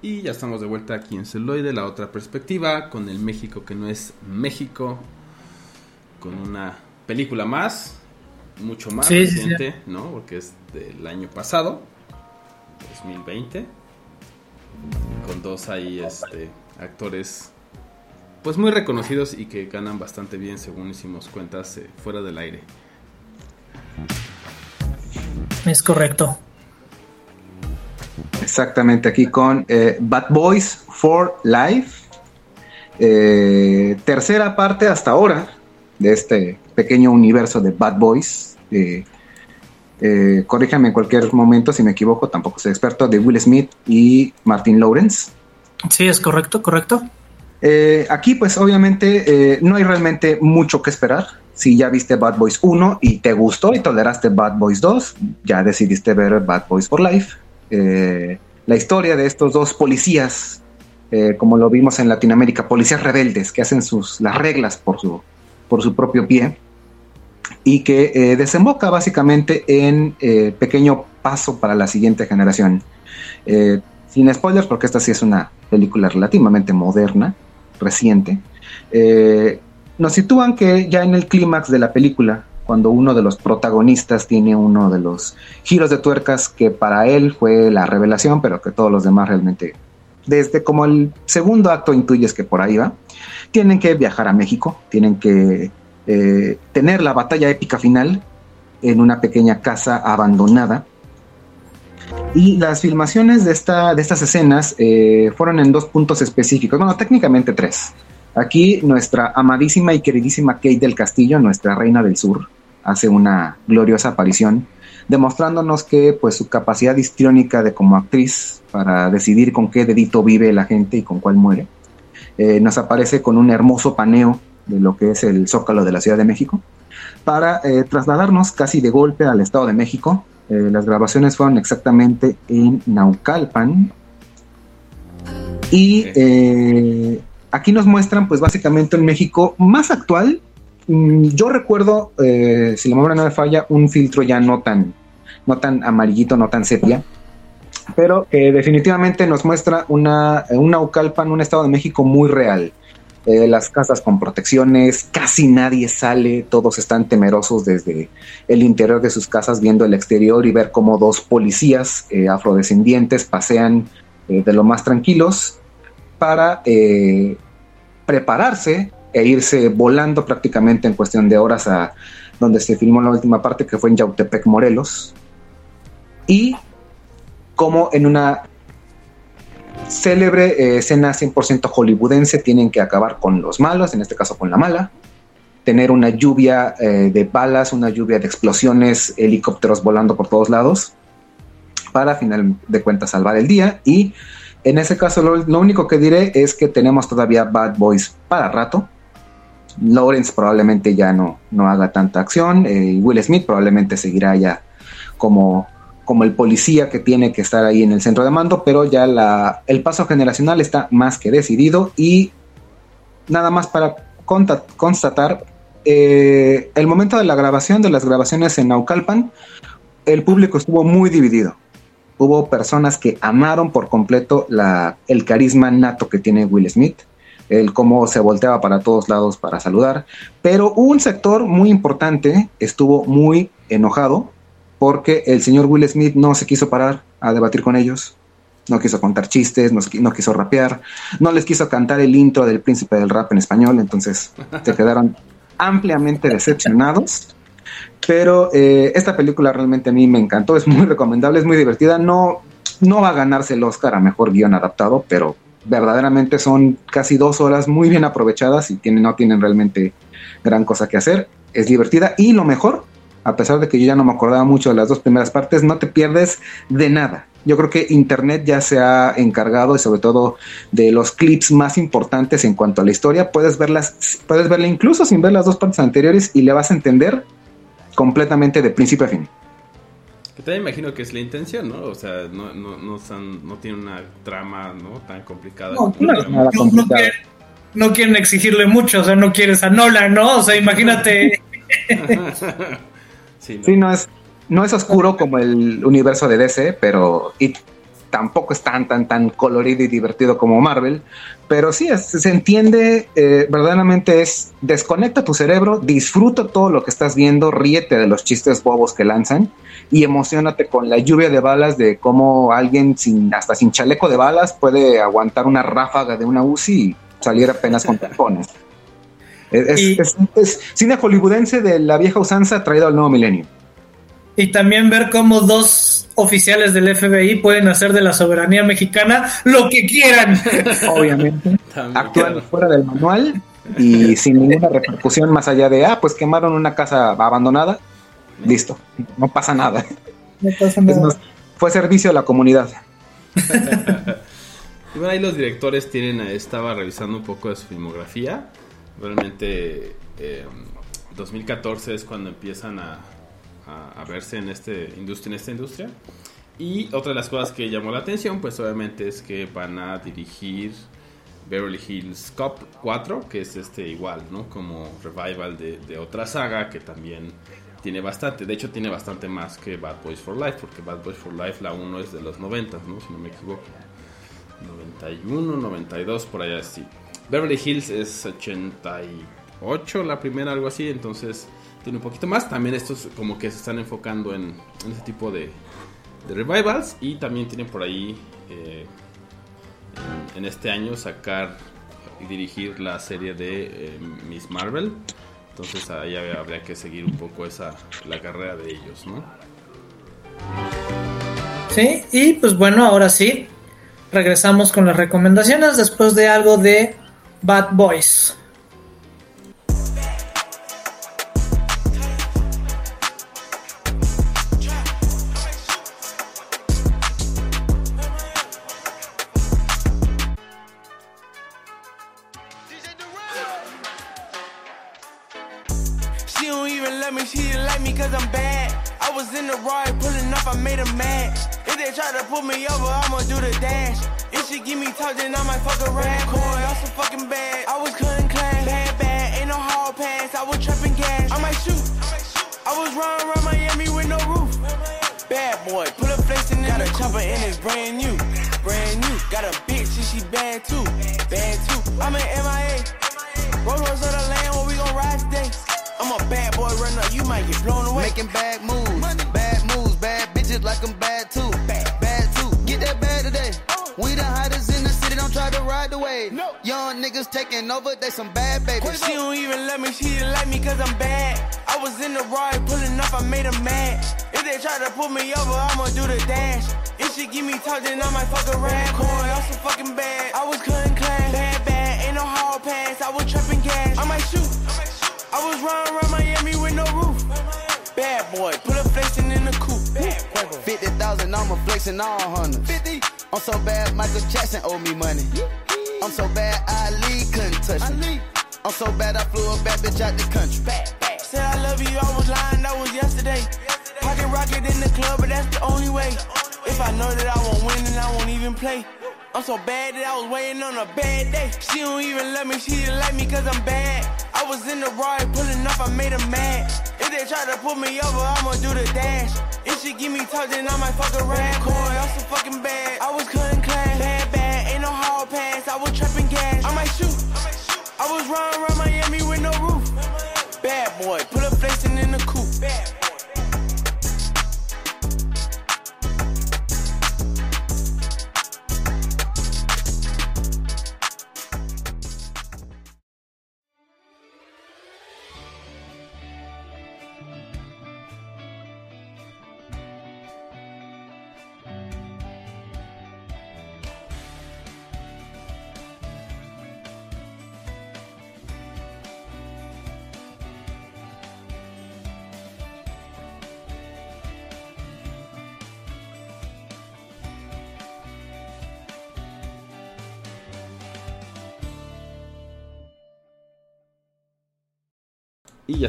Y ya estamos de vuelta aquí en Celoide, la otra perspectiva, con el México que no es México, con una película más, mucho más Sí, sí, reciente, ¿no? Porque es del año pasado, 2020, con dos ahí este, actores pues muy reconocidos y que ganan bastante bien según hicimos cuentas eh, fuera del aire. Es correcto. Exactamente, aquí con eh, Bad Boys for Life. Eh, tercera parte hasta ahora de este pequeño universo de Bad Boys. Eh, eh, corríjame en cualquier momento si me equivoco, tampoco soy experto, de Will Smith y Martin Lawrence. Sí, es correcto, correcto. Eh, aquí, pues obviamente eh, no hay realmente mucho que esperar. Si ya viste Bad Boys 1 y te gustó y toleraste Bad Boys 2, ya decidiste ver Bad Boys for Life. Eh, la historia de estos dos policías, eh, como lo vimos en Latinoamérica, policías rebeldes que hacen sus, las reglas por su, por su propio pie y que eh, desemboca básicamente en pequeño paso para la siguiente generación. Sin spoilers, porque esta sí es una película relativamente moderna, reciente. Nos sitúan que ya en el clímax de la película, cuando uno de los protagonistas tiene uno de los giros de tuercas que para él fue la revelación, pero que todos los demás realmente, desde como el segundo acto intuyes que por ahí va, tienen que viajar a México, tienen que eh, tener la batalla épica final en una pequeña casa abandonada. Y las filmaciones de, esta, de estas escenas eh, fueron en dos puntos específicos, bueno, técnicamente tres. Aquí nuestra amadísima y queridísima Kate del Castillo, nuestra reina del sur, hace una gloriosa aparición, demostrándonos que pues su capacidad histriónica de como actriz para decidir con qué dedito vive la gente y con cuál muere, eh, nos aparece con un hermoso paneo de lo que es el zócalo de la Ciudad de México, para eh, trasladarnos casi de golpe al Estado de México. Eh, las grabaciones fueron exactamente en Naucalpan. Y eh, aquí nos muestran, pues básicamente un México más actual. Mm, Yo recuerdo, eh, si la memoria no me falla, un filtro ya no tan, no tan amarillito, no tan sepia, pero que definitivamente nos muestra una, un Naucalpan, un Estado de México muy real. Eh, las casas con protecciones, casi nadie sale, todos están temerosos desde el interior de sus casas viendo el exterior y ver cómo dos policías eh, afrodescendientes pasean eh, de lo más tranquilos para eh, prepararse e irse volando prácticamente en cuestión de horas a donde se filmó la última parte que fue en Yautepec, Morelos. Y como en una célebre eh, escena 100% hollywoodense tienen que acabar con los malos, en este caso con la mala, tener una lluvia eh, de balas, una lluvia de explosiones, helicópteros volando por todos lados, para final de cuentas salvar el día. Y en ese caso lo, lo único que diré es que tenemos todavía Bad Boys para rato. Lawrence probablemente ya no, no haga tanta acción, eh, Will Smith probablemente seguirá ya como como el policía que tiene que estar ahí en el centro de mando, pero ya la, el paso generacional está más que decidido y nada más para constatar, eh, el momento de la grabación, de las grabaciones en Naucalpan, el público estuvo muy dividido. Hubo personas que amaron por completo el carisma nato que tiene Will Smith, el cómo se volteaba para todos lados para saludar, pero un sector muy importante estuvo muy enojado porque el señor Will Smith no se quiso parar a debatir con ellos, no quiso contar chistes, no, quiso rapear, no les quiso cantar el intro del príncipe del rap en español, entonces se quedaron ampliamente decepcionados. Pero eh, esta película realmente a mí me encantó, es muy recomendable, es muy divertida, no, no va a ganarse el Oscar a Mejor Guión Adaptado, pero verdaderamente son casi dos horas muy bien aprovechadas y tienen, no tienen realmente gran cosa que hacer, es divertida y lo mejor a pesar de que yo ya no me acordaba mucho de las dos primeras partes, no te pierdes de nada. Yo creo que Internet ya se ha encargado y sobre todo de los clips más importantes en cuanto a la historia, puedes verlas, puedes verla incluso sin ver las dos partes anteriores y le vas a entender completamente de principio a fin. Que también imagino que es la intención, ¿no? O sea, no, no, no, son- no tiene una trama ¿no? tan complicada. No, claro, no, quieren, no quieren exigirle mucho, o sea, no quieres a Nolan, ¿no? O sea, imagínate. sí, ¿no? Sí, no es, no es oscuro como el universo de DC, pero It tampoco es tan, tan, tan colorido y divertido como Marvel, pero sí, es- se entiende, eh, verdaderamente es, desconecta tu cerebro, disfruta todo lo que estás viendo, ríete de los chistes bobos que lanzan y emocionate con la lluvia de balas de cómo alguien sin, hasta sin chaleco de balas puede aguantar una ráfaga de una UCI y salir apenas con tapones. Es, es- Y- es- es cine hollywoodense de la vieja usanza traído al nuevo milenio. Y también ver cómo dos oficiales del FBI pueden hacer de la soberanía mexicana lo que quieran. Obviamente. Actúan fuera del manual y sin ninguna repercusión más allá de, ah, pues quemaron una casa abandonada, listo, no pasa nada. No pasa Es nada. más, fue servicio a la comunidad. Y bueno, ahí los directores tienen, eh, estaba revisando un poco de su filmografía. Realmente eh, 2014 es cuando empiezan a, a- a verse en, este industria, en esta industria. Y otra de las cosas que llamó la atención, pues obviamente es que van a dirigir Beverly Hills Cop 4, que es este igual, ¿no? Como revival de, de otra saga que también tiene bastante. De hecho, tiene bastante más que Bad Boys for Life, porque Bad Boys for Life, la 1 es de los 90, ¿no? Si no me equivoco. 91, 92, por allá sí. Beverly Hills es 88, la primera, algo así, entonces tiene un poquito más. También estos como que se están enfocando en, ese tipo de, revivals y también tienen por ahí eh, en, este año sacar y dirigir la serie de eh, Miss Marvel. Entonces ahí habría habría que seguir un poco esa la carrera de ellos, ¿no? Sí, y pues bueno, ahora sí, regresamos con las recomendaciones después de algo de Bad Boys. She give me touch, then I might fuck around. Coin, I'm so fucking bad. I was cutting class. Bad, bad, ain't no hall pass. I was trapping gas. I might shoot. I was running around Miami with no roof. Bad boy, put a flexing in the coupe. 50,000, I'm a flexing all hundreds. 50. I'm so bad, Michael Jackson owe me money. I'm so bad, Ali couldn't touch me. I'm so bad, I flew a bad bitch out the country. Said I love you, I was lying, that was yesterday. Pocket rocket in the club, but that's the only way. If I know that I won't win, then I won't even play. I'm so bad that I was waiting on a bad day. She don't even love me, she didn't like me cause I'm bad. I was in the ride pulling up, I made her mad. If they try to pull me over, I'ma do the dash. If she give me touch, then I might fuck around. Coin, I'm so fucking bad. I was cutting class. Bad, bad, ain't no hall pass. I was trapping gas. I might shoot. I was running around Miami with no roof. Bad boy, put a flexing in the coupe.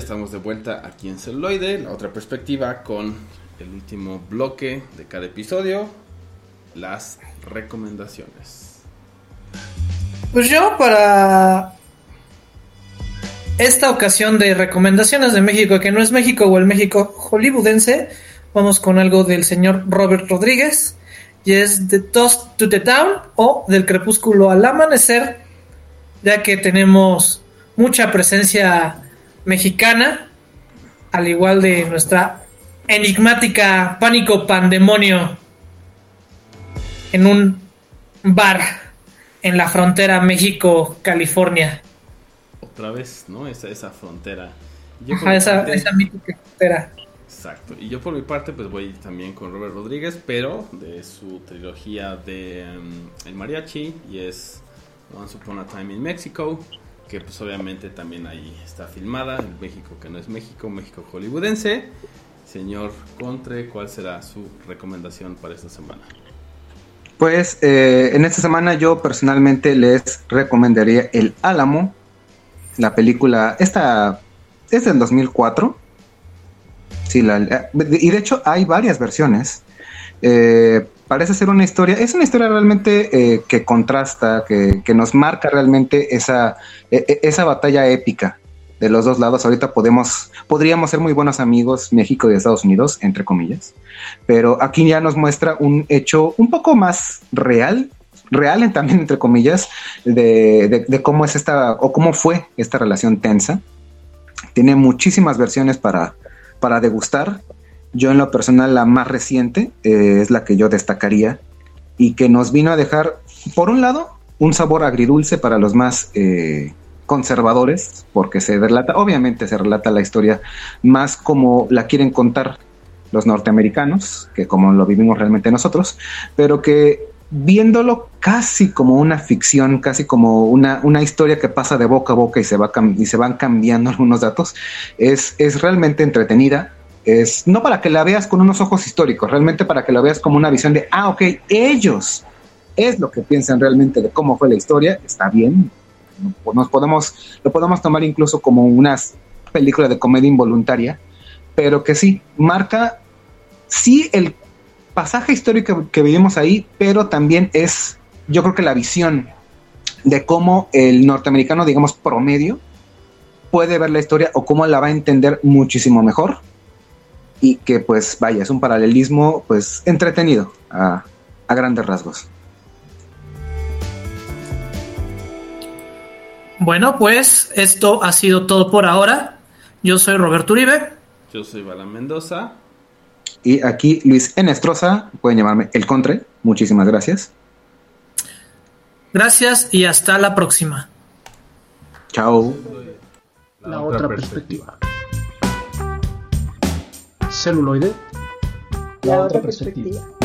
Estamos de vuelta aquí en Celuloide, la otra perspectiva con el último bloque de cada episodio, las recomendaciones. Pues yo para esta ocasión de recomendaciones de México, que no es México o el México hollywoodense, vamos con algo del señor Robert Rodríguez y es The Toast to the Town o Del Crepúsculo al Amanecer, ya que tenemos mucha presencia mexicana, al igual de nuestra enigmática Pánico Pandemonio en un bar en la frontera México-California. Otra vez, ¿no? Esa, esa frontera. Ajá, esa, esa mítica frontera. Exacto. Y yo por mi parte pues voy también con Robert Rodríguez, pero de su trilogía de um, El Mariachi y es Once Upon a Time in Mexico, que pues obviamente también ahí está filmada en México, que no es México, México hollywoodense. Señor Contre, ¿cuál será su recomendación para esta semana? Pues eh, en esta semana yo personalmente les recomendaría El Álamo, la película, esta es del 2004 Sí, la, y de hecho hay varias versiones. Eh, parece ser una historia, es una historia realmente eh, que contrasta, que, que, nos marca realmente esa, e, e, esa batalla épica de los dos lados. Ahorita podemos, podríamos ser muy buenos amigos México y Estados Unidos, entre comillas, pero aquí ya nos muestra un hecho un poco más real, real también entre comillas, de, de, de cómo es esta, o cómo fue esta relación tensa. Tiene muchísimas versiones para, para degustar. Yo en lo personal la más reciente eh, es la que yo destacaría y que nos vino a dejar, por un lado, un sabor agridulce para los más eh, conservadores, porque se relata, obviamente se relata la historia más como la quieren contar los norteamericanos, que como lo vivimos realmente nosotros, pero que viéndolo casi como una ficción, casi como una, una historia que pasa de boca a boca y se, va y se van cambiando algunos datos, es, es realmente entretenida. Es no para que la veas con unos ojos históricos, realmente para que la veas como una visión de, ah, ok, ellos es lo que piensan realmente de cómo fue la historia, está bien, nos podemos, lo podemos tomar incluso como una película de comedia involuntaria, pero que sí, marca, sí el pasaje histórico que vivimos ahí, pero también es, yo creo que la visión de cómo el norteamericano, digamos, promedio, puede ver la historia o cómo la va a entender muchísimo mejor. Y que pues vaya, es un paralelismo pues entretenido a, a grandes rasgos. Bueno, pues esto ha sido todo por ahora. Yo soy Roberto Uribe. Yo soy Bala Mendoza. Y aquí Luis Enestrosa, pueden llamarme El Contre. Muchísimas gracias. Gracias y hasta la próxima. Chao. La otra perspectiva. Celuloide. La otra perspectiva.